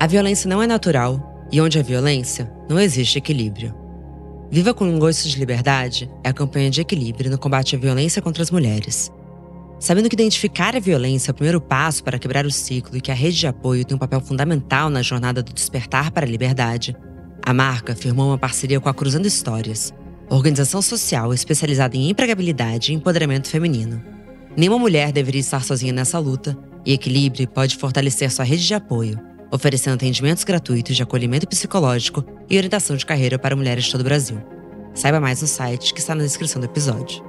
A violência não é natural e onde há violência, não existe equilíbrio. Viva com um gosto de liberdade é a campanha de equilíbrio no combate à violência contra as mulheres. Sabendo que identificar a violência é o primeiro passo para quebrar o ciclo e que a rede de apoio tem um papel fundamental na jornada do despertar para a liberdade, a marca firmou uma parceria com a Cruzando Histórias, organização social especializada em empregabilidade e empoderamento feminino. Nenhuma mulher deveria estar sozinha nessa luta e Equilíbrio pode fortalecer sua rede de apoio, oferecendo atendimentos gratuitos de acolhimento psicológico e orientação de carreira para mulheres de todo o Brasil. Saiba mais no site que está na descrição do episódio.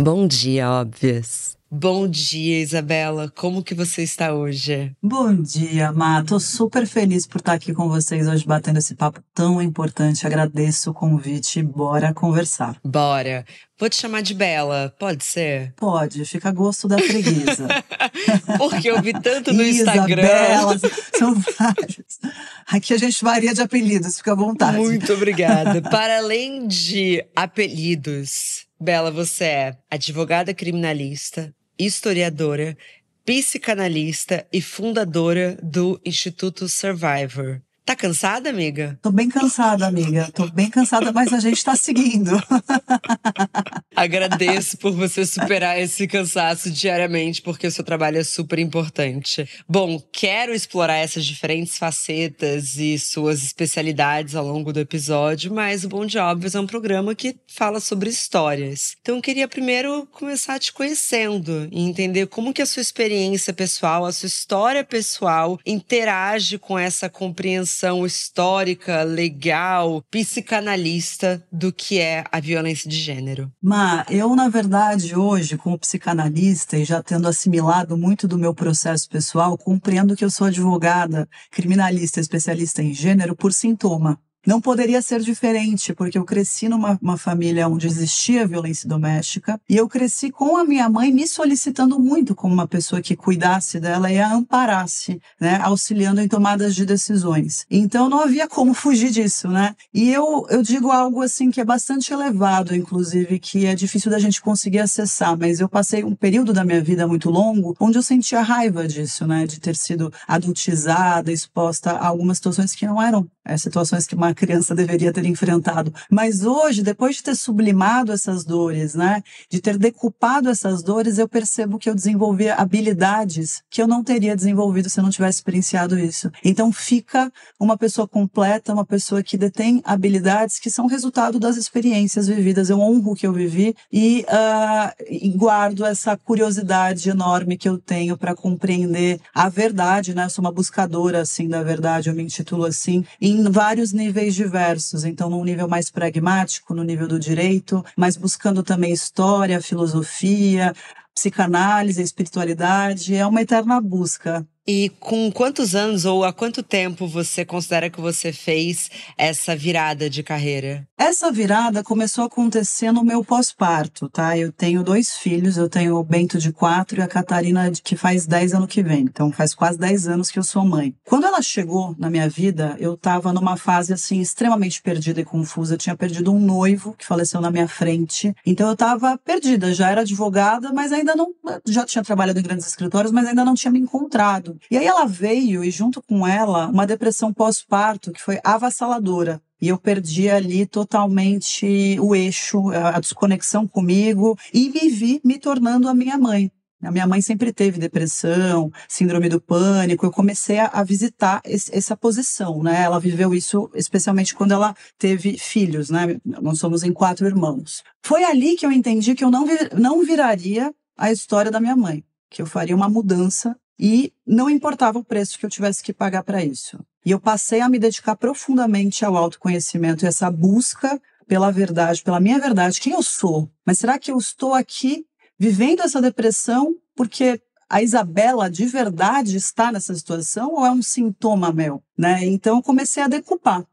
Bom dia, óbvias. Bom dia, Isabela. Como que você está hoje? Bom dia, Má. Tô super feliz por estar aqui com vocês hoje batendo esse papo tão importante. Agradeço o convite. Bora conversar. Bora. Vou te chamar de Bela, pode ser? Pode, fica a gosto da preguiça. Porque eu vi tanto no Instagram. Isabela, são vários. Aqui a gente varia de apelidos, fica à vontade. Muito obrigada. Para além de apelidos, Bela, você é advogada criminalista, historiadora, psicanalista e fundadora do Instituto Survivor. Tá cansada, amiga? Tô bem cansada, amiga. Tô bem cansada, mas a gente tá seguindo. Agradeço por você superar esse cansaço diariamente, porque o seu trabalho é super importante. Bom, quero explorar essas diferentes facetas e suas especialidades ao longo do episódio, mas o Bom de Óbvios é um programa que fala sobre histórias. Então, eu queria primeiro começar te conhecendo e entender como que a sua experiência pessoal, a sua história pessoal interage com essa compreensão histórica, legal, psicanalista do que é a violência de gênero? Ma, eu, na verdade, hoje, como psicanalista e já tendo assimilado muito do meu processo pessoal, compreendo que eu sou advogada, criminalista, especialista em gênero por sintoma. Não poderia ser diferente, porque eu cresci numa família onde existia violência doméstica e eu cresci com a minha mãe me solicitando muito como uma pessoa que cuidasse dela e a amparasse, né, auxiliando em tomadas de decisões. Então não havia como fugir disso, né? E eu, eu digo algo assim que é bastante elevado, inclusive, que é difícil da gente conseguir acessar, mas eu passei um período da minha vida muito longo onde eu sentia raiva disso, né, de ter sido adultizada, exposta a algumas situações que não eram é, situações que uma criança deveria ter enfrentado. Mas hoje, depois de ter sublimado essas dores, né, de ter decupado essas dores, eu percebo que eu desenvolvi habilidades que eu não teria desenvolvido se eu não tivesse experienciado isso. Então fica uma pessoa completa, uma pessoa que detém habilidades que são resultado das experiências vividas. Eu honro o que eu vivi e, uh, e guardo essa curiosidade enorme que eu tenho para compreender a verdade, né? Eu sou uma buscadora assim da verdade, eu me intitulo assim. Em vários níveis diversos. Então, num nível mais pragmático, no nível do direito, mas buscando também história, filosofia, psicanálise, espiritualidade. É uma eterna busca. E com quantos anos ou há quanto tempo você considera que você fez essa virada de carreira? Essa virada começou a acontecer no meu pós-parto, tá? Eu tenho dois filhos, eu tenho o Bento de quatro e a Catarina que faz dez anos que vem. Então faz quase dez anos que eu sou mãe. Quando ela chegou na minha vida, eu tava numa fase assim extremamente perdida e confusa. Eu tinha perdido um noivo que faleceu na minha frente. Então eu tava perdida, já era advogada, mas ainda não já tinha trabalhado em grandes escritórios, mas ainda não tinha me encontrado. E aí ela veio e junto com ela uma depressão pós-parto que foi avassaladora. E eu perdi ali totalmente o eixo, a desconexão comigo e me vi me tornando a minha mãe. A minha mãe sempre teve depressão, síndrome do pânico. Eu comecei a, visitar esse, essa posição, né? Ela viveu isso especialmente quando ela teve filhos, né? Nós somos em quatro irmãos. Foi ali que eu entendi que eu não, vir, não viraria a história da minha mãe, que eu faria uma mudança e não importava o preço que eu tivesse que pagar para isso. E eu passei a me dedicar profundamente ao autoconhecimento e essa busca pela verdade, pela minha verdade, quem eu sou. Mas será que eu estou aqui vivendo essa depressão porque a Isabela de verdade está nessa situação ou é um sintoma meu, né? Então eu comecei a decupar.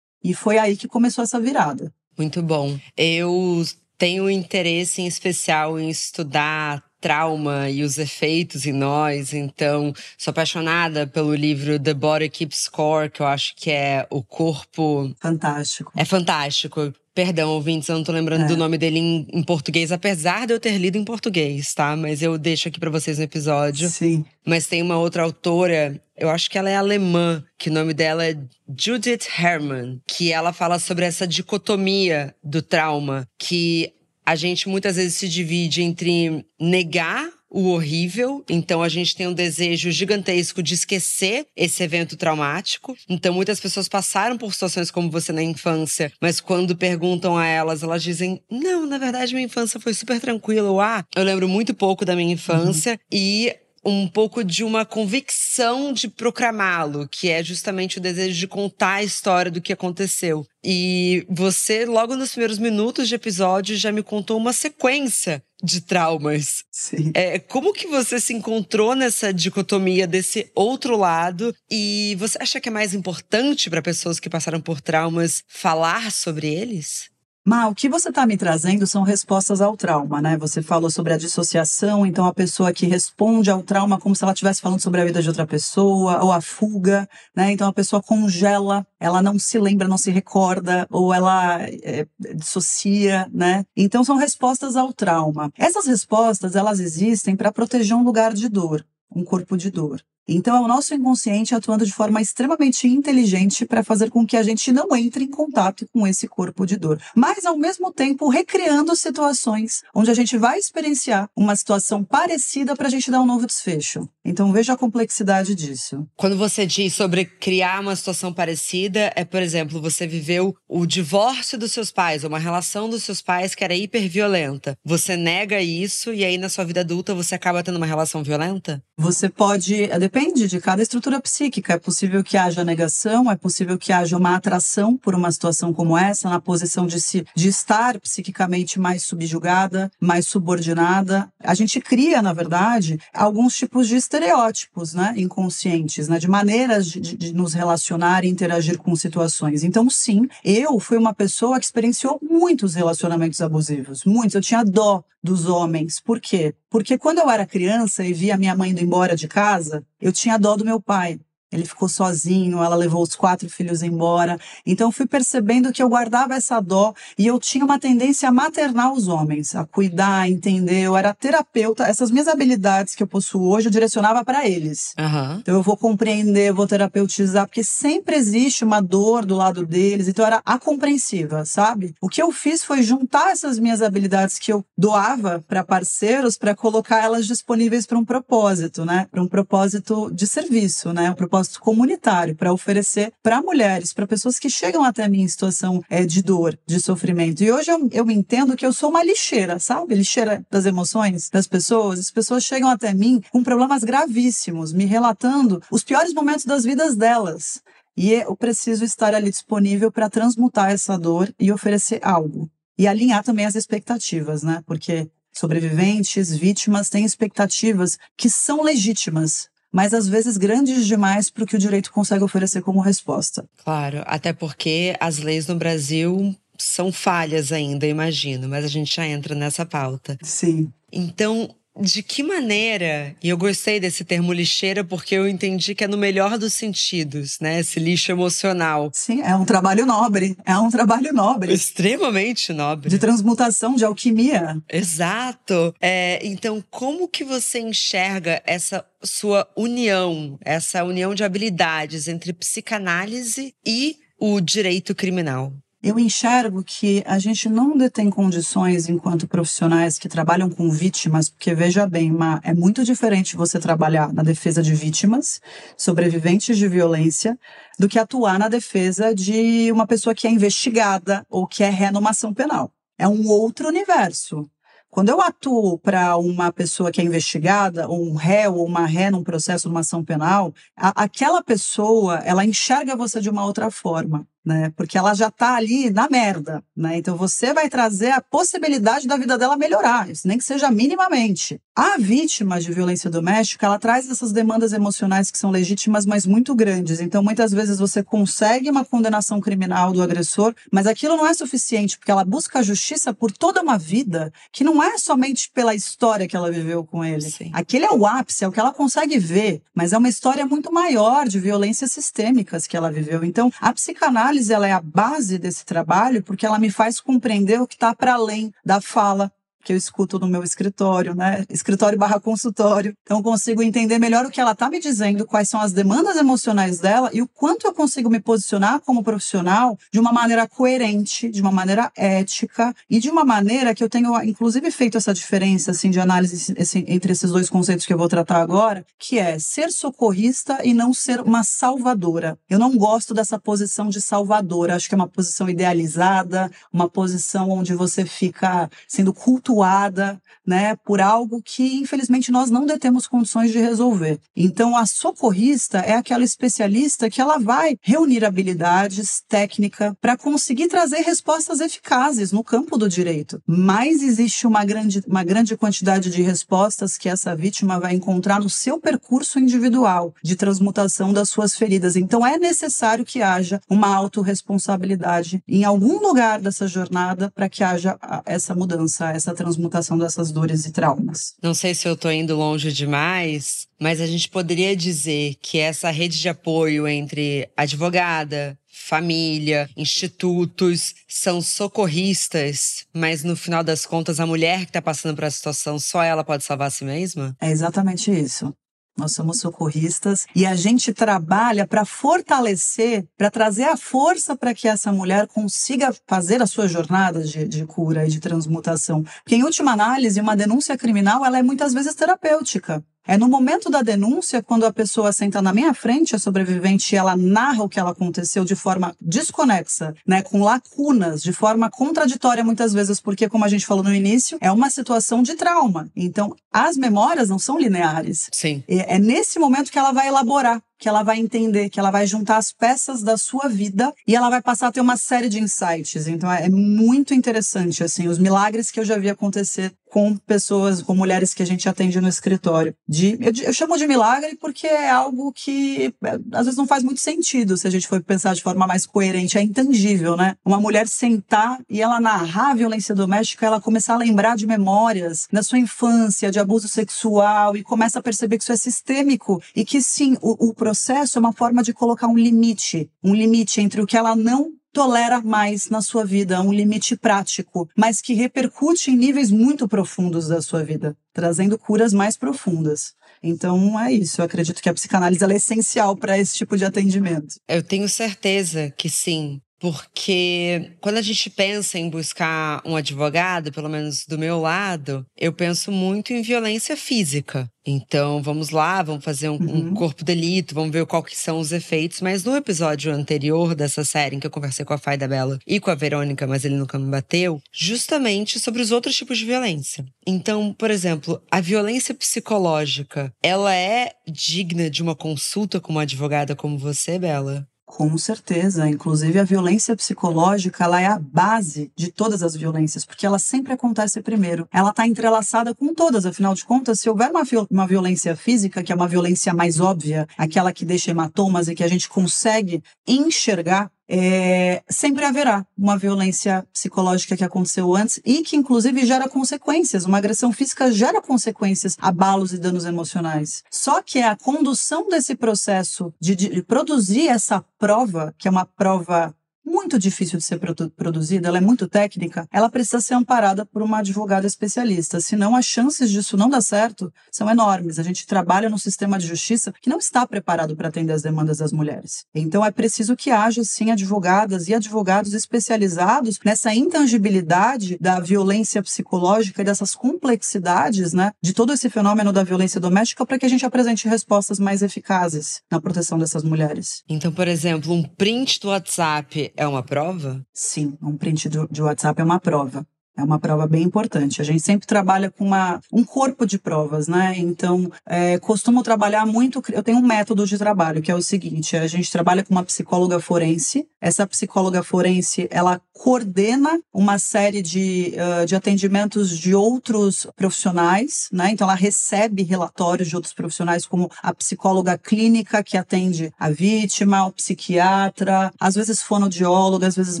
E foi aí que começou essa virada. Muito bom. Eu tenho interesse em especial em estudar trauma e os efeitos em nós. Então, sou apaixonada pelo livro The Body Keeps Score, que eu acho que é o corpo. Fantástico. É fantástico. Perdão, ouvintes, eu não tô lembrando é. do nome dele em, em, português, apesar de eu ter lido em português, tá? Mas eu deixo aqui para vocês no episódio. Sim. Mas tem uma outra autora, eu acho que ela é alemã, que o nome dela é Judith Herman, que ela fala sobre essa dicotomia do trauma, que a gente muitas vezes se divide entre negar o horrível. Então a gente tem um desejo gigantesco de esquecer esse evento traumático. Então muitas pessoas passaram por situações como você na infância, mas quando perguntam a elas, elas dizem: "Não, na verdade minha infância foi super tranquila". Ah, eu lembro muito pouco da minha infância uhum. e um pouco de uma convicção de proclamá-lo, que é justamente o desejo de contar a história do que aconteceu. E você, logo nos primeiros minutos de episódio, já me contou uma sequência de traumas. Sim. É, como que você se encontrou nessa dicotomia desse outro lado? E você acha que é mais importante para pessoas que passaram por traumas falar sobre eles? Mal, o que você está me trazendo são respostas ao trauma, né? Você falou sobre a dissociação, então a pessoa que responde ao trauma como se ela estivesse falando sobre a vida de outra pessoa, ou a fuga, né? Então a pessoa congela, ela não se lembra, não se recorda, ou ela é, dissocia, né? Então são respostas ao trauma. Essas respostas, elas existem para proteger um lugar de dor, um corpo de dor. Então, é o nosso inconsciente atuando de forma extremamente inteligente para fazer com que a gente não entre em contato com esse corpo de dor, mas ao mesmo tempo recriando situações onde a gente vai experienciar uma situação parecida para a gente dar um novo desfecho. Então, veja a complexidade disso. Quando você diz sobre criar uma situação parecida, é, por exemplo, você viveu o divórcio dos seus pais, uma relação dos seus pais que era hiperviolenta. Você nega isso e aí na sua vida adulta você acaba tendo uma relação violenta? Você pode, depende depende de cada estrutura psíquica. É possível que haja negação, é possível que haja uma atração por uma situação como essa, na posição de, se, de estar psiquicamente mais subjugada, mais subordinada. A gente cria, na verdade, alguns tipos de estereótipos né, inconscientes, né, de maneiras de, de nos relacionar e interagir com situações. Então, sim, eu fui uma pessoa que experienciou muitos relacionamentos abusivos, muitos. Eu tinha dó dos homens. Por quê? Porque quando eu era criança e via minha mãe indo embora de casa, eu tinha dó do meu pai. Ele ficou sozinho, ela levou os quatro filhos embora. Então fui percebendo que eu guardava essa dó e eu tinha uma tendência a maternar os homens, a cuidar, a entender. Eu era terapeuta. Essas minhas habilidades que eu possuo hoje eu direcionava para eles. Uhum. Então eu vou compreender, eu vou terapeutizar, porque sempre existe uma dor do lado deles. Então eu era a compreensiva, sabe? O que eu fiz foi juntar essas minhas habilidades que eu doava para parceiros para colocar elas disponíveis para um propósito, né? Para um propósito de serviço, né? Um propósito propósito comunitário para oferecer para mulheres, para pessoas que chegam até mim em situação é, de dor, de sofrimento. E hoje eu, eu entendo que eu sou uma lixeira, sabe? Lixeira das emoções das pessoas. As pessoas chegam até mim com problemas gravíssimos, me relatando os piores momentos das vidas delas. E eu preciso estar ali disponível para transmutar essa dor e oferecer algo. E alinhar também as expectativas, né? Porque sobreviventes, vítimas têm expectativas que são legítimas, mas às vezes grandes demais para o que o direito consegue oferecer como resposta. Claro, até porque as leis no Brasil são falhas ainda, imagino, mas a gente já entra nessa pauta. Sim. Então, de que maneira, e eu gostei desse termo lixeira porque eu entendi que é no melhor dos sentidos, né? Esse lixo emocional. Sim, é um trabalho nobre. É um trabalho nobre. Extremamente nobre. De transmutação, de alquimia. Exato. É, então, como que você enxerga essa sua união, essa união de habilidades entre psicanálise e o direito criminal? Eu enxergo que a gente não detém condições enquanto profissionais que trabalham com vítimas, porque veja bem, Ma, é muito diferente você trabalhar na defesa de vítimas, sobreviventes de violência, do que atuar na defesa de uma pessoa que é investigada ou que é ré numa ação penal. É um outro universo. Quando eu atuo para uma pessoa que é investigada, ou um réu, ou uma ré num processo, numa ação penal, a, aquela pessoa, ela enxerga você de uma outra forma. Né? Porque ela já tá ali na merda, né? Então você vai trazer a possibilidade da vida dela melhorar, nem que seja minimamente. A vítima de violência doméstica, ela traz essas demandas emocionais que são legítimas, mas muito grandes. Então muitas vezes você consegue uma condenação criminal do agressor, mas aquilo não é suficiente, porque ela busca a justiça por toda uma vida, que não é somente pela história que ela viveu com ele. Sim. Aquele é o ápice, é o que ela consegue ver, mas é uma história muito maior de violências sistêmicas que ela viveu. Então, a psicanálise análise ela é a base desse trabalho porque ela me faz compreender o que está para além da fala, que eu escuto no meu escritório, né? Escritório barra consultório. Então, eu consigo entender melhor o que ela está me dizendo, quais são as demandas emocionais dela e o quanto eu consigo me posicionar como profissional de uma maneira coerente, de uma maneira ética e de uma maneira que eu tenho, inclusive, feito essa diferença, assim, de análise entre esses dois conceitos que eu vou tratar agora, que é ser socorrista e não ser uma salvadora. Eu não gosto dessa posição de salvadora. Acho que é uma posição idealizada, uma posição onde você fica sendo cultuado atuada né, por algo que, infelizmente, nós não detemos condições de resolver. Então, a socorrista é aquela especialista que ela vai reunir habilidades, técnica, para conseguir trazer respostas eficazes no campo do direito. Mas existe uma grande, uma grande quantidade de respostas que essa vítima vai encontrar no seu percurso individual de transmutação das suas feridas. Então, é necessário que haja uma autorresponsabilidade em algum lugar dessa jornada para que haja essa mudança, essa transmutação dessas dores e traumas. Não sei se eu estou indo longe demais, mas a gente poderia dizer que essa rede de apoio entre advogada, família, institutos, são socorristas, mas no final das contas, a mulher que está passando por essa situação, só ela pode salvar a si mesma? É exatamente isso. Nós somos socorristas e a gente trabalha para fortalecer, para trazer a força para que essa mulher consiga fazer a sua jornada de, de, cura e de transmutação. Porque, em última análise, uma denúncia criminal ela é muitas vezes terapêutica. É no momento da denúncia, quando a pessoa senta na minha frente, a sobrevivente, ela narra o que ela aconteceu de forma desconexa, né, com lacunas, de forma contraditória muitas vezes, porque como a gente falou no início, é uma situação de trauma. Então, as memórias não são lineares. Sim. É, é nesse momento que ela vai elaborar que ela vai entender, que ela vai juntar as peças da sua vida e ela vai passar a ter uma série de insights. Então é muito interessante assim os milagres que eu já vi acontecer com pessoas, com mulheres que a gente atende no escritório. De, eu, eu, chamo de milagre porque é algo que é, às vezes não faz muito sentido se a gente for pensar de forma mais coerente, é intangível, né? Uma mulher sentar e ela narrar a violência doméstica, ela começar a lembrar de memórias da sua infância, de abuso sexual e começa a perceber que isso é sistêmico e que sim, o, o processo é uma forma de colocar um limite, um limite entre o que ela não tolera mais na sua vida, um limite prático, mas que repercute em níveis muito profundos da sua vida, trazendo curas mais profundas. Então é isso, eu acredito que a psicanálise é essencial para esse tipo de atendimento. Eu tenho certeza que sim. Porque quando a gente pensa em buscar um advogado, pelo menos do meu lado, eu penso muito em violência física. Então, vamos lá, vamos fazer um, uhum. um corpo delito, vamos ver qual que são os efeitos. Mas no episódio anterior dessa série, em que eu conversei com a Fai da Bela e com a Verônica, mas ele nunca me bateu, justamente sobre os outros tipos de violência. Então, por exemplo, a violência psicológica, ela é digna de uma consulta com uma advogada como você, Bela? Com certeza, inclusive a violência psicológica, ela é a base de todas as violências, porque ela sempre acontece primeiro. Ela está entrelaçada com todas, afinal de contas, se houver uma, uma violência física, que é uma violência mais óbvia, aquela que deixa hematomas e que a gente consegue enxergar, é, sempre haverá uma violência psicológica que aconteceu antes e que, inclusive, gera consequências. Uma agressão física gera consequências, abalos e danos emocionais. Só que é a condução desse processo de, de produzir essa prova, que é uma prova muito difícil de ser produ produzida, ela é muito técnica, ela precisa ser amparada por uma advogada especialista, senão as chances disso não dar certo são enormes. A gente trabalha no sistema de justiça que não está preparado para atender as demandas das mulheres. Então é preciso que haja sim advogadas e advogados especializados nessa intangibilidade da violência psicológica e dessas complexidades, né, de todo esse fenômeno da violência doméstica para que a gente apresente respostas mais eficazes na proteção dessas mulheres. Então, por exemplo, um print do WhatsApp é uma prova? Sim, um print de WhatsApp é uma prova. É uma prova bem importante. A gente sempre trabalha com uma, um corpo de provas, né? Então, é, costumo trabalhar muito. Eu tenho um método de trabalho que é o seguinte: a gente trabalha com uma psicóloga forense. Essa psicóloga forense ela coordena uma série de, uh, de atendimentos de outros profissionais, né? Então, ela recebe relatórios de outros profissionais, como a psicóloga clínica que atende a vítima, o psiquiatra, às vezes fonoaudióloga, às vezes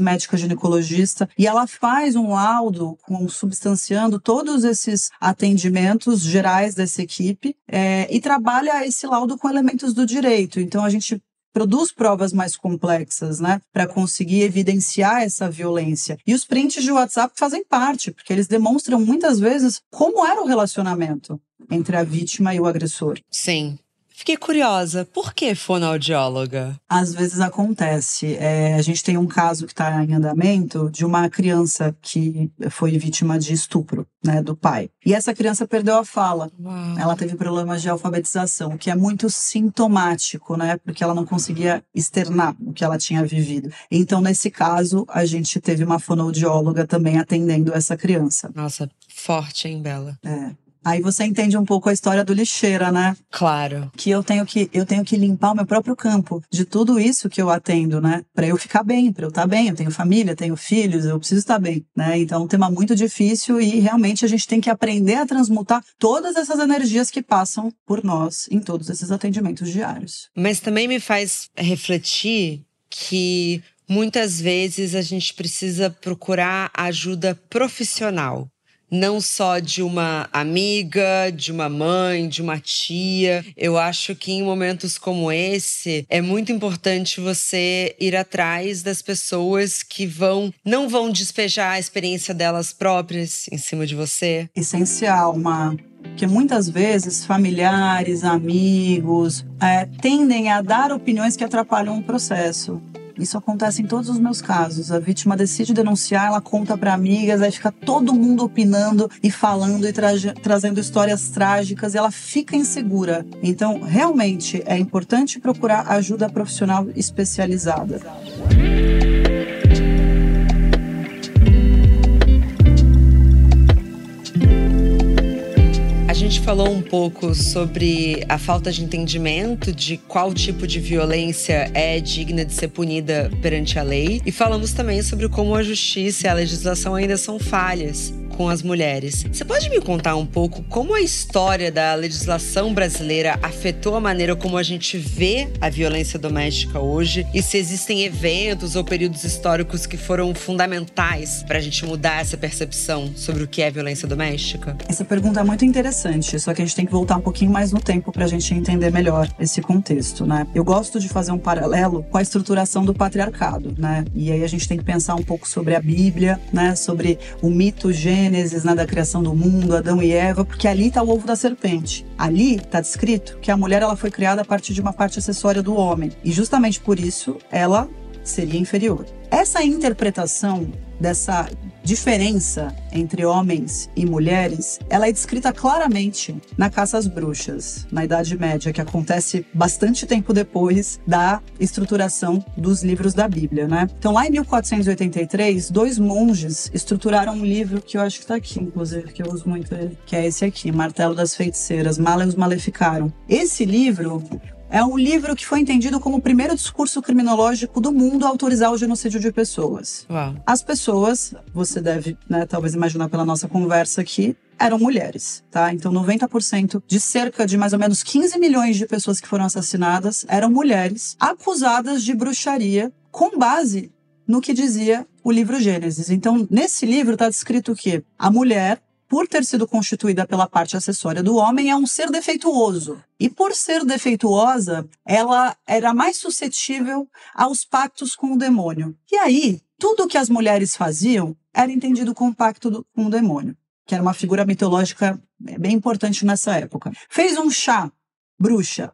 médica ginecologista, e ela faz um laudo com substanciando todos esses atendimentos gerais dessa equipe é, e trabalha esse laudo com elementos do direito. Então a gente produz provas mais complexas, né, para conseguir evidenciar essa violência. E os prints de WhatsApp fazem parte, porque eles demonstram muitas vezes como era o relacionamento entre a vítima e o agressor. Sim. Fiquei curiosa, por que fonoaudióloga? Às vezes acontece. É, a gente tem um caso que está em andamento de uma criança que foi vítima de estupro, né, do pai. E essa criança perdeu a fala. Uau. Ela teve problemas de alfabetização, o que é muito sintomático, né, porque ela não conseguia externar o que ela tinha vivido. Então, nesse caso, a gente teve uma fonoaudióloga também atendendo essa criança. Nossa, forte, hein, Bela? É. Aí você entende um pouco a história do lixeira, né? Claro. Que eu tenho que eu tenho que limpar o meu próprio campo de tudo isso que eu atendo, né? Para eu ficar bem, para eu estar tá bem. Eu tenho família, tenho filhos, eu preciso estar bem, né? Então, é um tema muito difícil e realmente a gente tem que aprender a transmutar todas essas energias que passam por nós em todos esses atendimentos diários. Mas também me faz refletir que muitas vezes a gente precisa procurar ajuda profissional não só de uma amiga, de uma mãe, de uma tia. Eu acho que em momentos como esse é muito importante você ir atrás das pessoas que vão não vão despejar a experiência delas próprias em cima de você. Essencial, uma porque muitas vezes familiares, amigos é, tendem a dar opiniões que atrapalham o processo. Isso acontece em todos os meus casos. A vítima decide denunciar, ela conta para amigas, aí fica todo mundo opinando e falando e tra trazendo histórias trágicas e ela fica insegura. Então, realmente é importante procurar ajuda profissional especializada. Gente falou um pouco sobre a falta de entendimento de qual tipo de violência é digna de ser punida perante a lei e falamos também sobre como a justiça e a legislação ainda são falhas com as mulheres. Você pode me contar um pouco como a história da legislação brasileira afetou a maneira como a gente vê a violência doméstica hoje e se existem eventos ou períodos históricos que foram fundamentais para a gente mudar essa percepção sobre o que é violência doméstica? Essa pergunta é muito interessante, só que a gente tem que voltar um pouquinho mais no tempo para a gente entender melhor esse contexto, né? Eu gosto de fazer um paralelo com a estruturação do patriarcado, né? E aí a gente tem que pensar um pouco sobre a Bíblia, né? Sobre o mito Gênesis, né, da criação do mundo, Adão e Eva, porque ali está o ovo da serpente. Ali está descrito que a mulher ela foi criada a partir de uma parte acessória do homem. E justamente por isso ela seria inferior. Essa interpretação dessa diferença entre homens e mulheres, ela é descrita claramente na caça às bruxas, na Idade Média, que acontece bastante tempo depois da estruturação dos livros da Bíblia, né? Então, lá em 1483, dois monges estruturaram um livro que eu acho que está aqui, inclusive, que eu uso muito ele, que é esse aqui, Martelo das Feiticeiras, Maleus Maleficaram. Esse livro é um livro que foi entendido como o primeiro discurso criminológico do mundo a autorizar o genocídio de pessoas. Uau. As pessoas, você deve, né, talvez imaginar pela nossa conversa aqui, eram mulheres, tá? Então 90% de cerca de mais ou menos 15 milhões de pessoas que foram assassinadas eram mulheres acusadas de bruxaria com base no que dizia o livro Gênesis. Então, nesse livro está descrito que a mulher por ter sido constituída pela parte acessória do homem, é um ser defeituoso. E por ser defeituosa, ela era mais suscetível aos pactos com o demônio. E aí, tudo o que as mulheres faziam era entendido como pacto do, com o demônio, que era uma figura mitológica bem importante nessa época. Fez um chá, bruxa.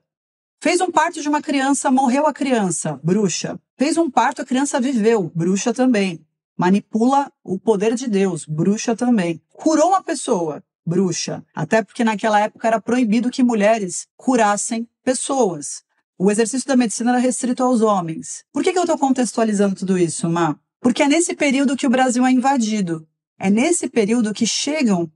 Fez um parto de uma criança, morreu a criança, bruxa. Fez um parto, a criança viveu, bruxa também manipula o poder de Deus, bruxa também. Curou uma pessoa, bruxa, até porque naquela época era proibido que mulheres curassem pessoas. O exercício da medicina era restrito aos homens. Por que, que eu estou contextualizando tudo isso, Má? Porque é nesse período que o Brasil é invadido. É nesse período que chegam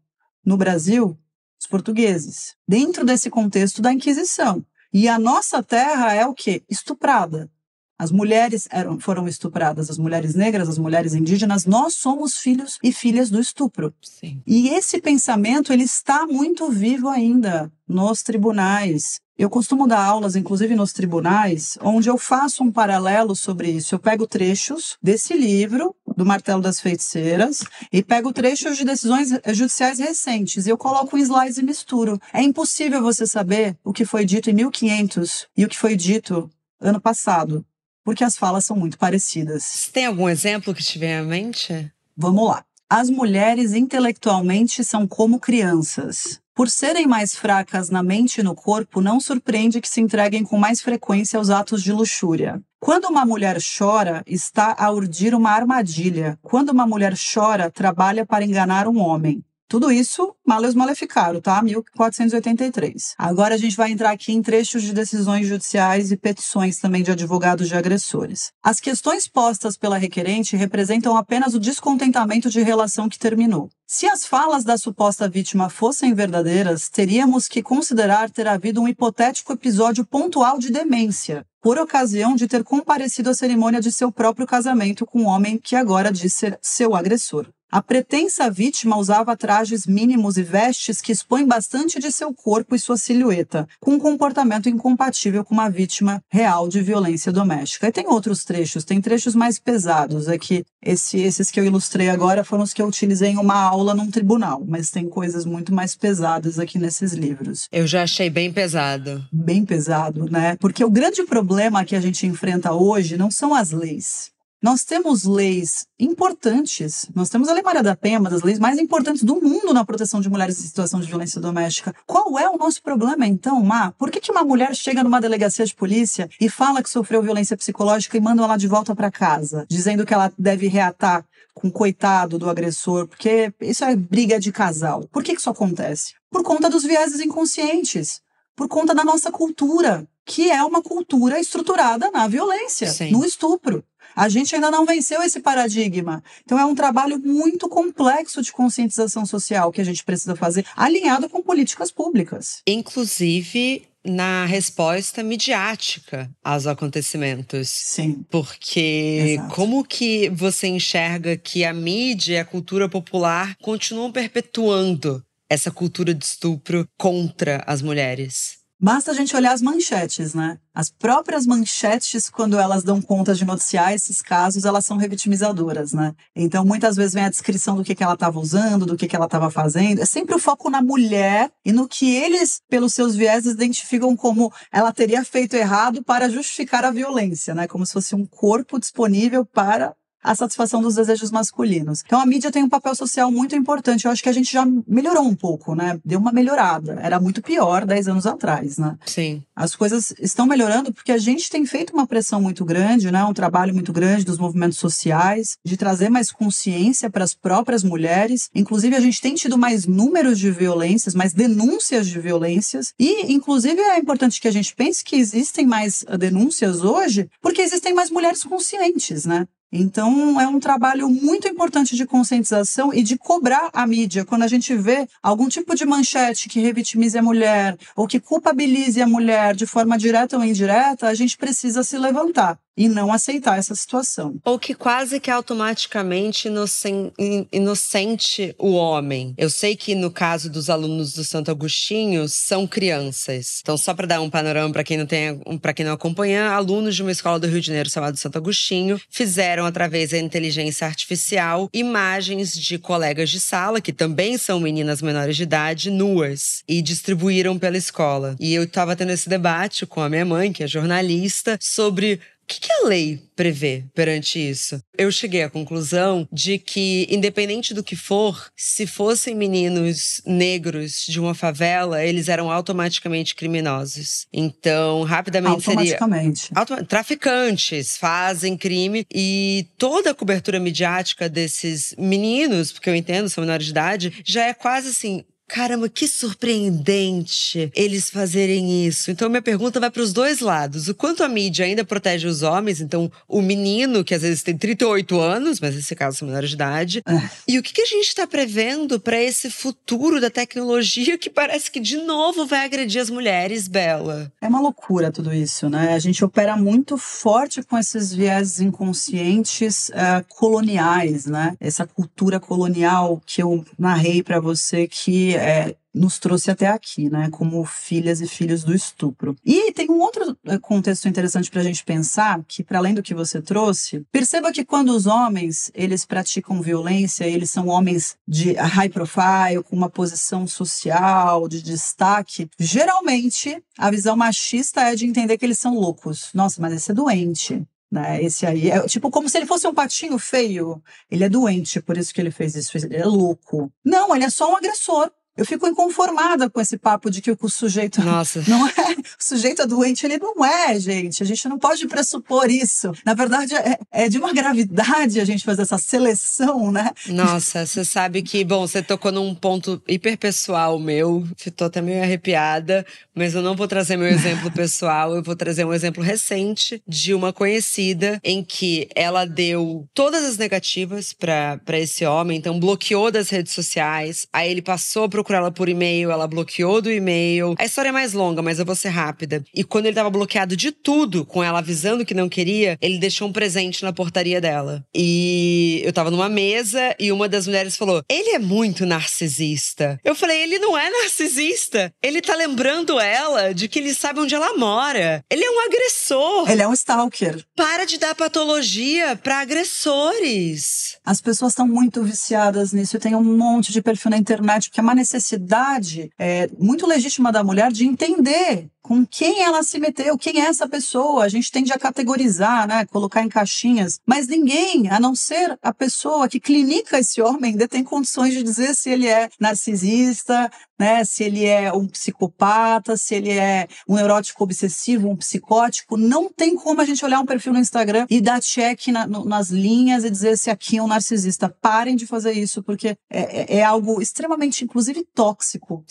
no Brasil os portugueses, dentro desse contexto da Inquisição. E a nossa terra é o quê? Estuprada. As mulheres eram, foram estupradas, as mulheres negras, as mulheres indígenas, nós somos filhos e filhas do estupro. Sim. E esse pensamento ele está muito vivo ainda nos tribunais. Eu costumo dar aulas, inclusive nos tribunais, onde eu faço um paralelo sobre isso. Eu pego trechos desse livro, do Martelo das Feiticeiras, e pego trechos de decisões judiciais recentes. E eu coloco em slides e misturo. É impossível você saber o que foi dito em 1500 e o que foi dito ano passado, porque as falas são muito parecidas. Tem algum exemplo que te vem à mente? Vamos lá. As mulheres intelectualmente são como crianças. Por serem mais fracas na mente e no corpo, não surpreende que se entreguem com mais frequência aos atos de luxúria. Quando uma mulher chora, está a urdir uma armadilha. Quando uma mulher chora, trabalha para enganar um homem. Tudo isso, Maleus Maleficaram, tá? 1483. Agora a gente vai entrar aqui em trechos de decisões judiciais e petições também de advogados de agressores. As questões postas pela requerente representam apenas o descontentamento de relação que terminou. Se as falas da suposta vítima fossem verdadeiras, teríamos que considerar ter havido um hipotético episódio pontual de demência, por ocasião de ter comparecido à cerimônia de seu próprio casamento com um homem que agora diz ser seu agressor. A pretensa vítima usava trajes mínimos e vestes que expõem bastante de seu corpo e sua silhueta, com um comportamento incompatível com uma vítima real de violência doméstica. E tem outros trechos, tem trechos mais pesados. Aqui, é esse, esses que eu ilustrei agora foram os que eu utilizei em uma aula num tribunal, mas tem coisas muito mais pesadas aqui nesses livros. Eu já achei bem pesado. Bem pesado, né? Porque o grande problema que a gente enfrenta hoje não são as leis. Nós temos leis importantes. Nós temos a Lei Maria da Penha, uma das leis mais importantes do mundo na proteção de mulheres em situação de violência doméstica. Qual é o nosso problema, então, Má? Por que, que uma mulher chega numa delegacia de polícia e fala que sofreu violência psicológica e manda ela de volta para casa, dizendo que ela deve reatar com o coitado do agressor, porque isso é briga de casal? Por que, que isso acontece? Por conta dos vieses inconscientes, por conta da nossa cultura, que é uma cultura estruturada na violência, Sim. no estupro. A gente ainda não venceu esse paradigma. Então é um trabalho muito complexo de conscientização social que a gente precisa fazer, alinhado com políticas públicas. Inclusive na resposta midiática aos acontecimentos. Sim. Porque Exato. como que você enxerga que a mídia e a cultura popular continuam perpetuando essa cultura de estupro contra as mulheres? Basta a gente olhar as manchetes, né? As próprias manchetes, quando elas dão conta de noticiar esses casos, elas são revitimizadoras, né? Então, muitas vezes vem a descrição do que, que ela estava usando, do que, que ela estava fazendo. É sempre o foco na mulher e no que eles, pelos seus vieses, identificam como ela teria feito errado para justificar a violência, né? Como se fosse um corpo disponível para a satisfação dos desejos masculinos. Então a mídia tem um papel social muito importante. Eu acho que a gente já melhorou um pouco, né? Deu uma melhorada. Era muito pior 10 anos atrás, né? Sim. As coisas estão melhorando porque a gente tem feito uma pressão muito grande, né? Um trabalho muito grande dos movimentos sociais, de trazer mais consciência para as próprias mulheres. Inclusive, a gente tem tido mais números de violências, mais denúncias de violências. E, inclusive, é importante que a gente pense que existem mais denúncias hoje porque existem mais mulheres conscientes, né? Então, é um trabalho muito importante de conscientização e de cobrar a mídia. Quando a gente vê algum tipo de manchete que revitimize a mulher ou que culpabilize a mulher de forma direta ou indireta, a gente precisa se levantar e não aceitar essa situação. Ou que quase que automaticamente inocen inocente o homem. Eu sei que no caso dos alunos do Santo Agostinho são crianças. Então só para dar um panorama para quem não tem, para quem não acompanha, alunos de uma escola do Rio de Janeiro chamada Santo Agostinho fizeram através da inteligência artificial imagens de colegas de sala que também são meninas menores de idade nuas e distribuíram pela escola. E eu estava tendo esse debate com a minha mãe, que é jornalista, sobre o que, que, a lei prevê perante isso? Eu cheguei à conclusão de que, independente do que for, se fossem meninos negros de uma favela, eles eram automaticamente criminosos. Então, rapidamente automaticamente. seria. Automa traficantes fazem crime e toda a cobertura midiática desses meninos, porque eu entendo, são menores de idade, já é quase assim caramba, que surpreendente eles fazerem isso. Então, minha pergunta vai para os dois lados. O quanto a mídia ainda protege os homens, então o menino, que às vezes tem 38 anos, mas nesse caso são menores de idade, é. e o que, que a gente está prevendo para esse futuro da tecnologia que parece que de novo vai agredir as mulheres, Bela? É uma loucura tudo isso, né? A gente opera muito forte com esses viés inconscientes uh, coloniais, né? Essa cultura colonial que eu narrei para você que é, nos trouxe até aqui, né, como filhas e filhos do estupro. E tem um outro eh, contexto interessante para a gente pensar, que para além do que você trouxe, perceba que quando os homens eles praticam violência, eles são homens de high profile, com uma posição social de destaque, geralmente a visão machista é de entender que eles são loucos. Nossa, mas esse é doente. Né? Esse aí é tipo como se ele fosse um patinho feio. Ele é doente, por isso que ele fez isso. Ele é louco. Não, ele é só um agressor. Eu fico inconformada com esse papo de que o sujeito Nossa. não é, o sujeito é doente, ele não é, gente. A gente não pode pressupor isso. Na verdade, é, é de uma gravidade a gente fazer essa seleção, né? Nossa, você sabe que, bom, você tocou num ponto hiper pessoal meu, tô até meio arrepiada, mas eu não vou trazer meu exemplo pessoal, eu vou trazer um exemplo recente de uma conhecida em que ela deu todas as negativas para esse homem, então bloqueou das redes sociais, aí ele passou a procurar ela por e-mail, ela bloqueou do e-mail. A história é mais longa, mas eu vou ser rápida. E quando ele tava bloqueado de tudo, com ela avisando que não queria, ele deixou um presente na portaria dela. E eu tava numa mesa e uma das mulheres falou: Ele é muito narcisista. Eu falei: Ele não é narcisista. Ele tá lembrando ela de que ele sabe onde ela mora. Ele é um agressor. Ele é um stalker. Para de dar patologia para agressores. As pessoas estão muito viciadas nisso. Tem um monte de perfil na internet que é uma necessidade necessidade é, muito legítima da mulher de entender com quem ela se meteu, quem é essa pessoa. A gente tende a categorizar, né, colocar em caixinhas, mas ninguém, a não ser a pessoa que clinica esse homem, ainda tem condições de dizer se ele é narcisista, né, se ele é um psicopata, se ele é um neurótico obsessivo, um psicótico. Não tem como a gente olhar um perfil no Instagram e dar check na, no, nas linhas e dizer se aqui é um narcisista. Parem de fazer isso, porque é, é, é algo extremamente, inclusive, tóxico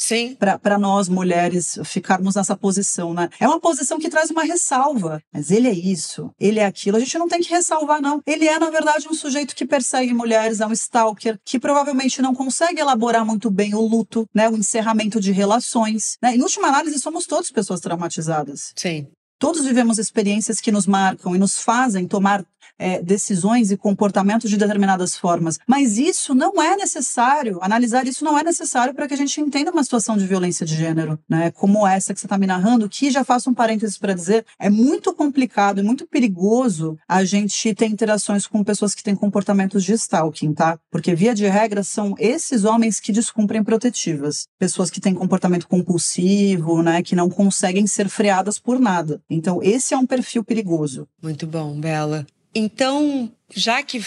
para nós mulheres ficarmos nessa posição posição, né? É uma posição que traz uma ressalva. Mas ele é isso, ele é aquilo. A gente não tem que ressalvar, não. Ele é, na verdade, um sujeito que persegue mulheres, é um stalker, que provavelmente não consegue elaborar muito bem o luto, né? O encerramento de relações. Né? Em última análise, somos todos pessoas traumatizadas. Sim. Todos vivemos experiências que nos marcam e nos fazem tomar é, decisões e comportamentos de determinadas formas. Mas isso não é necessário, analisar isso não é necessário para que a gente entenda uma situação de violência de gênero, né? Como essa que você está me narrando, que já faço um parênteses para dizer, é muito complicado e muito perigoso a gente ter interações com pessoas que têm comportamentos de stalking, tá? Porque, via de regra, são esses homens que descumprem protetivas. Pessoas que têm comportamento compulsivo, né? Que não conseguem ser freadas por nada. Então, esse é um perfil perigoso. Muito bom, Bela. Então, já que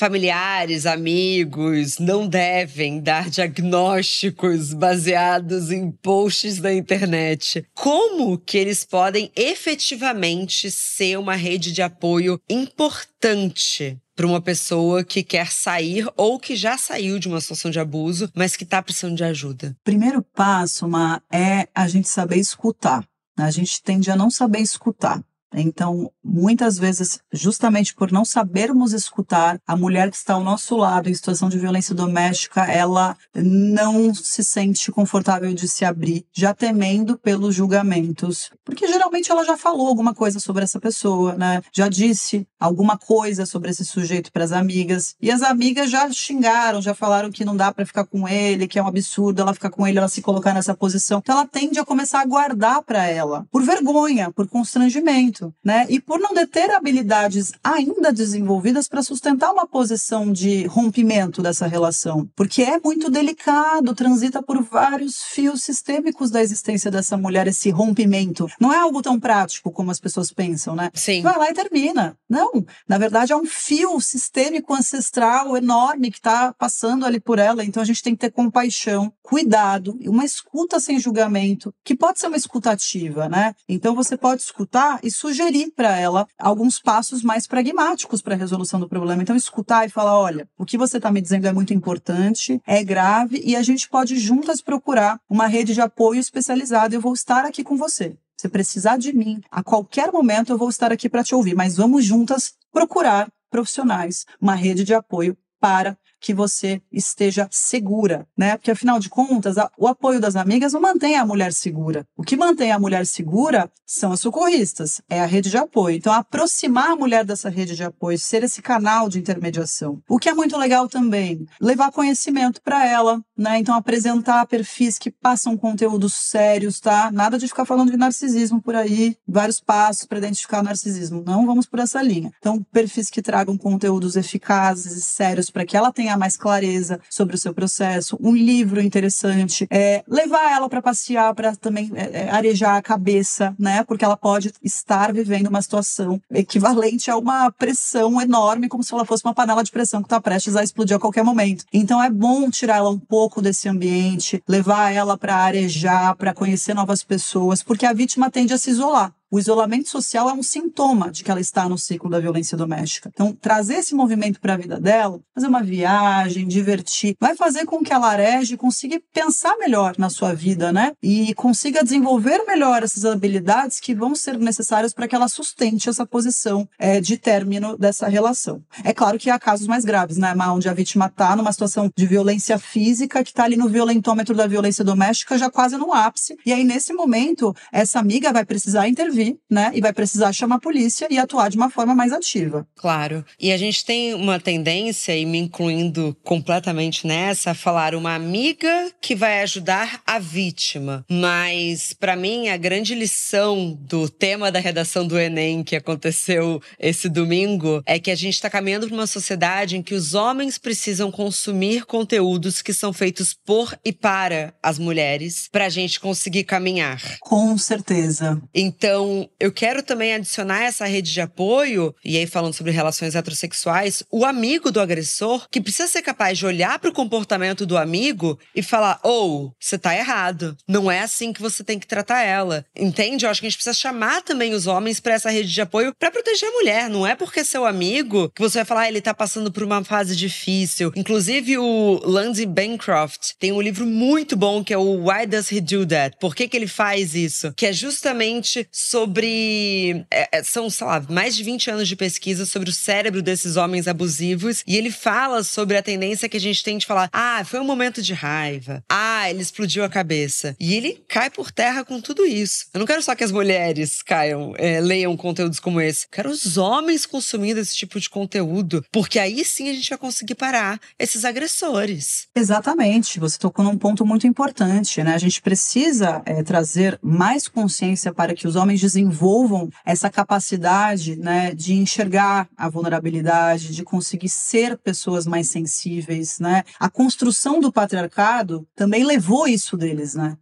familiares, amigos não devem dar diagnósticos baseados em posts da internet. Como que eles podem efetivamente ser uma rede de apoio importante para uma pessoa que quer sair ou que já saiu de uma situação de abuso, mas que está precisando de ajuda? Primeiro passo, Ma, é a gente saber escutar. A gente tende a não saber escutar. Então, muitas vezes, justamente por não sabermos escutar, a mulher que está ao nosso lado em situação de violência doméstica, ela não se sente confortável de se abrir, já temendo pelos julgamentos. Porque geralmente ela já falou alguma coisa sobre essa pessoa, né? Já disse alguma coisa sobre esse sujeito para as amigas. E as amigas já xingaram, já falaram que não dá para ficar com ele, que é um absurdo ela ficar com ele, ela se colocar nessa posição. Então ela tende a começar a guardar para ela, por vergonha, por constrangimento né? E por não ter habilidades ainda desenvolvidas para sustentar uma posição de rompimento dessa relação, porque é muito delicado, transita por vários fios sistêmicos da existência dessa mulher esse rompimento. Não é algo tão prático como as pessoas pensam, né? Sim. Vai lá e termina. Não, na verdade é um fio sistêmico ancestral enorme que está passando ali por ela, então a gente tem que ter compaixão, cuidado, uma escuta sem julgamento, que pode ser uma escutativa, né? Então você pode escutar e sugerir sugerir para ela alguns passos mais pragmáticos para a resolução do problema. Então, escutar e falar: olha, o que você está me dizendo é muito importante, é grave e a gente pode juntas procurar uma rede de apoio especializada. Eu vou estar aqui com você. Se precisar de mim, a qualquer momento eu vou estar aqui para te ouvir, mas vamos juntas procurar profissionais, uma rede de apoio para que você esteja segura, né? Porque afinal de contas, a, o apoio das amigas não mantém a mulher segura. O que mantém a mulher segura são as socorristas, é a rede de apoio. Então, aproximar a mulher dessa rede de apoio, ser esse canal de intermediação. O que é muito legal também, levar conhecimento para ela, né? Então, apresentar perfis que passam conteúdos sérios, tá? Nada de ficar falando de narcisismo por aí, vários passos para identificar narcisismo. Não vamos por essa linha. Então, perfis que tragam conteúdos eficazes e sérios para que ela tenha tenha mais clareza sobre o seu processo, um livro interessante, é, levar ela para passear, para também é, é, arejar a cabeça, né? Porque ela pode estar vivendo uma situação equivalente a uma pressão enorme, como se ela fosse uma panela de pressão que está prestes a explodir a qualquer momento. Então é bom tirar ela um pouco desse ambiente, levar ela para arejar, para conhecer novas pessoas, porque a vítima tende a se isolar. O isolamento social é um sintoma de que ela está no ciclo da violência doméstica. Então, trazer esse movimento para a vida dela, fazer uma viagem, divertir, vai fazer com que ela areje e consiga pensar melhor na sua vida, né? E consiga desenvolver melhor essas habilidades que vão ser necessárias para que ela sustente essa posição é, de término dessa relação. É claro que há casos mais graves, né, onde a vítima está numa situação de violência física, que está ali no violentômetro da violência doméstica, já quase no ápice. E aí, nesse momento, essa amiga vai precisar intervir vir, né? E vai precisar chamar a polícia e atuar de uma forma mais ativa. Claro. E a gente tem uma tendência, e me incluindo completamente nessa, a falar uma amiga que vai ajudar a vítima. Mas, para mim, a grande lição do tema da redação do Enem que aconteceu esse domingo é que a gente está caminhando para uma sociedade em que os homens precisam consumir conteúdos que são feitos por e para as mulheres para a gente conseguir caminhar. Com certeza. Então, então, eu quero também adicionar essa rede de apoio, e aí falando sobre relações heterossexuais, o amigo do agressor, que precisa ser capaz de olhar para o comportamento do amigo e falar: ou, oh, você tá errado. Não é assim que você tem que tratar ela. Entende? Eu acho que a gente precisa chamar também os homens para essa rede de apoio para proteger a mulher. Não é porque seu amigo que você vai falar, ah, ele tá passando por uma fase difícil. Inclusive, o Landy Bancroft tem um livro muito bom que é o Why Does He Do That? Por que, que ele faz isso? Que é justamente sobre sobre. É, é, são, sei lá, mais de 20 anos de pesquisa sobre o cérebro desses homens abusivos. E ele fala sobre a tendência que a gente tem de falar: ah, foi um momento de raiva. Ah, ele explodiu a cabeça. E ele cai por terra com tudo isso. Eu não quero só que as mulheres caiam, é, leiam conteúdos como esse. Eu quero os homens consumindo esse tipo de conteúdo. Porque aí sim a gente vai conseguir parar esses agressores. Exatamente. Você tocou num ponto muito importante, né? A gente precisa é, trazer mais consciência para que os homens desenvolvam essa capacidade né, de enxergar a vulnerabilidade, de conseguir ser pessoas mais sensíveis. Né? A construção do patriarcado também levou isso deles, né?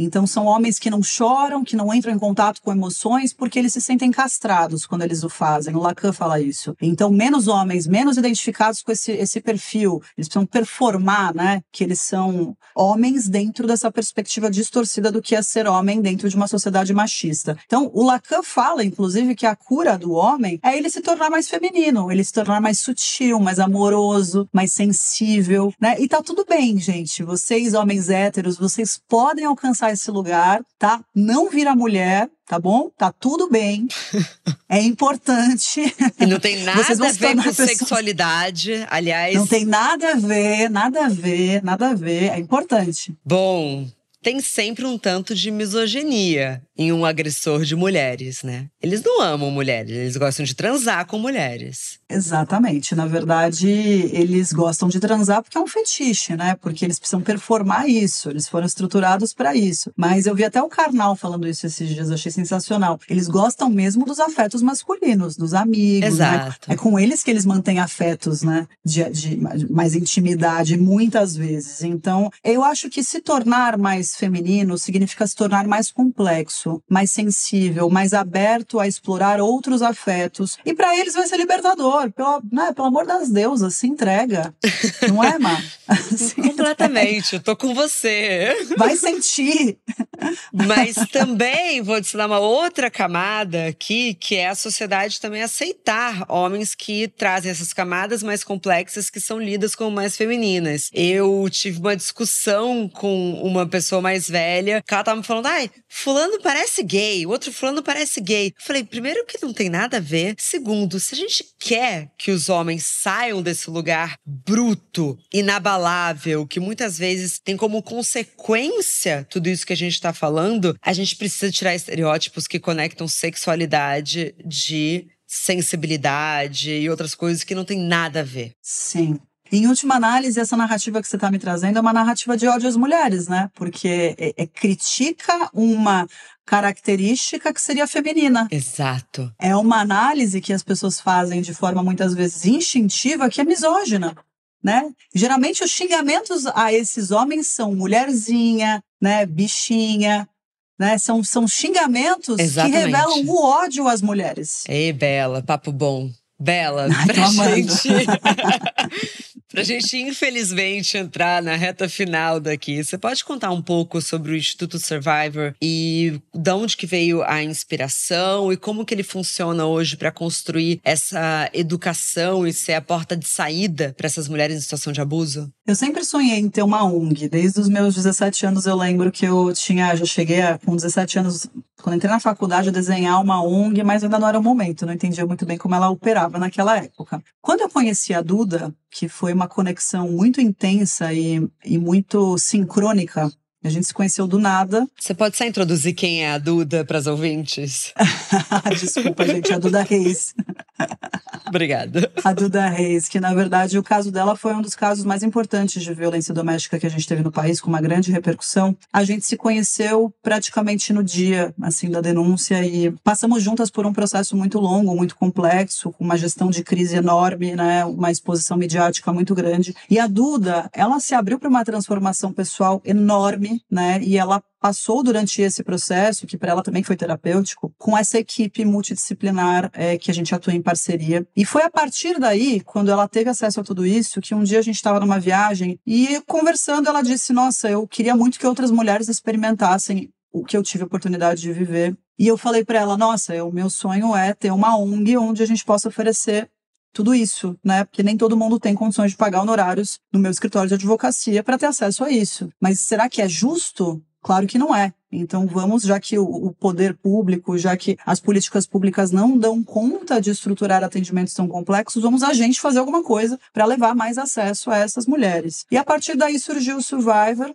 Então, são homens que não choram, que não entram em contato com emoções, porque eles se sentem castrados quando eles o fazem. O Lacan fala isso. Então, menos homens, menos identificados com esse, esse perfil, eles precisam performar, né? Que eles são homens dentro dessa perspectiva distorcida do que é ser homem dentro de uma sociedade machista. Então, o Lacan fala, inclusive, que a cura do homem é ele se tornar mais feminino, ele se tornar mais sutil, mais amoroso, mais sensível, né? E tá tudo bem, gente. Vocês, homens héteros, vocês podem alcançar esse lugar, tá? Não vira mulher, tá bom? Tá tudo bem. É importante. E não tem nada a ver com sexualidade, aliás. Não tem nada a ver, nada a ver, nada a ver. É importante. Bom, tem sempre um tanto de misoginia em um agressor de mulheres, né? Eles não amam mulheres, eles gostam de transar com mulheres. Exatamente. Na verdade, eles gostam de transar porque é um fetiche, né? Porque eles precisam performar isso, eles foram estruturados para isso. Mas eu vi até o Karnal falando isso esses dias, achei sensacional. Eles gostam mesmo dos afetos masculinos, dos amigos, né? Exato. né? É com eles que eles mantêm afetos, né? De, de mais intimidade, muitas vezes. Então, eu acho que se tornar mais mais feminino significa se tornar mais complexo, mais sensível, mais aberto a explorar outros afetos. E para eles vai ser libertador. Pelo, né, pelo amor das deusas, se entrega. Não é, Má? Completamente. Eu tô com você. Vai sentir. Mas também vou adicionar uma outra camada aqui, que é a sociedade também aceitar homens que trazem essas camadas mais complexas que são lidas como mais femininas. Eu tive uma discussão com uma pessoa mais velha, que ela tava me falando: ai, fulano parece gay, o outro fulano parece gay. Eu falei, primeiro que não tem nada a ver. Segundo, se a gente quer que os homens saiam desse lugar bruto, inabalável, que muitas vezes tem como consequência tudo isso que a gente está falando, a gente precisa tirar estereótipos que conectam sexualidade de sensibilidade e outras coisas que não tem nada a ver. Sim. Em última análise, essa narrativa que você está me trazendo é uma narrativa de ódio às mulheres, né? Porque é, é, critica uma característica que seria feminina. Exato. É uma análise que as pessoas fazem de forma muitas vezes instintiva que é misógina. Né? Geralmente os xingamentos a esses homens são mulherzinha, né, bichinha, né? São, são xingamentos Exatamente. que revelam o ódio às mulheres. Ei, Bela, papo bom. Bela, Ai, pra gente. Pra gente, infelizmente, entrar na reta final daqui, você pode contar um pouco sobre o Instituto Survivor e de onde que veio a inspiração e como que ele funciona hoje para construir essa educação e ser a porta de saída para essas mulheres em situação de abuso? Eu sempre sonhei em ter uma ONG. Desde os meus 17 anos eu lembro que eu tinha, já cheguei a, com 17 anos, quando entrei na faculdade, a desenhar uma ONG, mas ainda não era o momento, não entendia muito bem como ela operava naquela época. Quando eu conheci a Duda, que foi uma conexão muito intensa e, e muito sincrônica. A gente se conheceu do nada. Você pode só introduzir quem é a Duda para as ouvintes? Desculpa, gente, a Duda Reis. Obrigada. A Duda Reis, que na verdade o caso dela foi um dos casos mais importantes de violência doméstica que a gente teve no país, com uma grande repercussão. A gente se conheceu praticamente no dia, assim, da denúncia e passamos juntas por um processo muito longo, muito complexo, com uma gestão de crise enorme, né, uma exposição midiática muito grande. E a Duda, ela se abriu para uma transformação pessoal enorme, né, e ela passou durante esse processo, que para ela também foi terapêutico, com essa equipe multidisciplinar é, que a gente atua em parceria. E foi a partir daí, quando ela teve acesso a tudo isso, que um dia a gente estava numa viagem e conversando, ela disse: Nossa, eu queria muito que outras mulheres experimentassem o que eu tive a oportunidade de viver. E eu falei para ela: Nossa, o meu sonho é ter uma ONG onde a gente possa oferecer tudo isso, né? Porque nem todo mundo tem condições de pagar honorários no meu escritório de advocacia para ter acesso a isso. Mas será que é justo Claro que não é. Então vamos, já que o poder público, já que as políticas públicas não dão conta de estruturar atendimentos tão complexos, vamos a gente fazer alguma coisa para levar mais acesso a essas mulheres. E a partir daí surgiu o Survivor,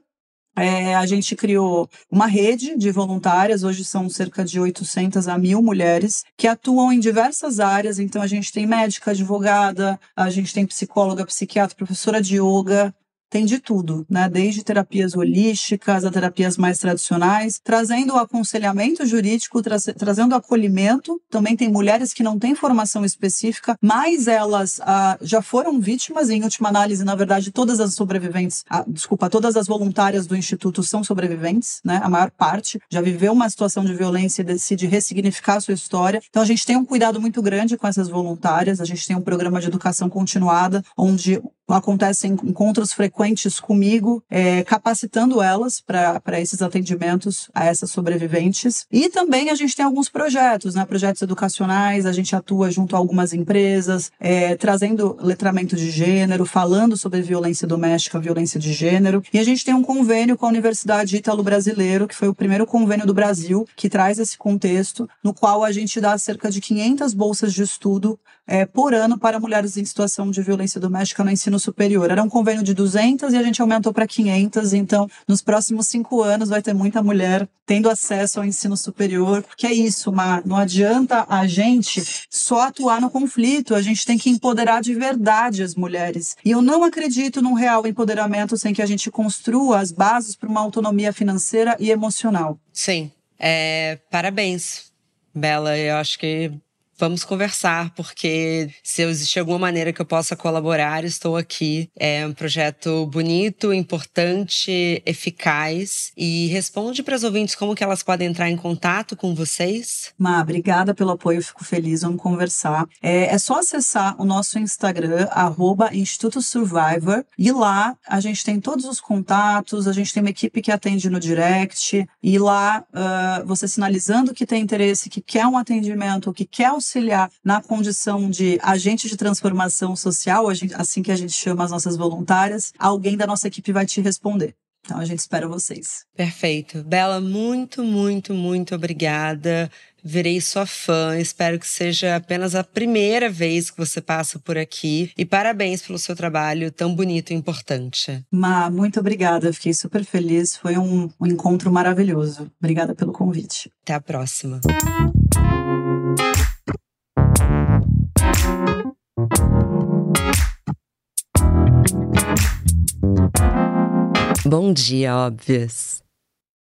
é, a gente criou uma rede de voluntárias, hoje são cerca de 800 a mil mulheres, que atuam em diversas áreas. Então, a gente tem médica, advogada, a gente tem psicóloga, psiquiatra, professora de yoga, tem de tudo, né? Desde terapias holísticas a terapias mais tradicionais, trazendo o aconselhamento jurídico, tra trazendo acolhimento. Também tem mulheres que não têm formação específica, mas elas ah, já foram vítimas, em última análise, na verdade, todas as sobreviventes, ah, desculpa, todas as voluntárias do Instituto são sobreviventes, né? A maior parte já viveu uma situação de violência e decide ressignificar a sua história. Então a gente tem um cuidado muito grande com essas voluntárias, a gente tem um programa de educação continuada, onde acontecem encontros frequentes comigo, é, capacitando elas para esses atendimentos a essas sobreviventes. E também a gente tem alguns projetos, né, projetos educacionais, a gente atua junto a algumas empresas, é, trazendo letramento de gênero, falando sobre violência doméstica, violência de gênero. E a gente tem um convênio com a Universidade Ítalo Brasileiro, que foi o primeiro convênio do Brasil que traz esse contexto, no qual a gente dá cerca de 500 bolsas de estudo é, por ano para mulheres em situação de violência doméstica no ensino superior. Era um convênio de 200 e a gente aumentou para 500. Então, nos próximos cinco anos, vai ter muita mulher tendo acesso ao ensino superior. Que é isso, Mar. Não adianta a gente só atuar no conflito. A gente tem que empoderar de verdade as mulheres. E eu não acredito num real empoderamento sem que a gente construa as bases para uma autonomia financeira e emocional. Sim. É, parabéns, Bela. Eu acho que vamos conversar, porque se existe alguma maneira que eu possa colaborar, estou aqui. É um projeto bonito, importante, eficaz e responde para as ouvintes como que elas podem entrar em contato com vocês. Má, obrigada pelo apoio, fico feliz, vamos conversar. É, é só acessar o nosso Instagram, arroba Instituto Survivor, e lá a gente tem todos os contatos, a gente tem uma equipe que atende no direct, e lá uh, você sinalizando que tem interesse, que quer um atendimento, que quer auxiliar na condição de agente de transformação social, assim que a gente chama as nossas voluntárias, alguém da nossa equipe vai te responder. Então a gente espera vocês. Perfeito. Bela, muito, muito, muito obrigada. Virei sua fã. Espero que seja apenas a primeira vez que você passa por aqui. E parabéns pelo seu trabalho tão bonito e importante. Ma, muito obrigada. Fiquei super feliz. Foi um, um encontro maravilhoso. Obrigada pelo convite. Até a próxima. Bom dia, óbvias!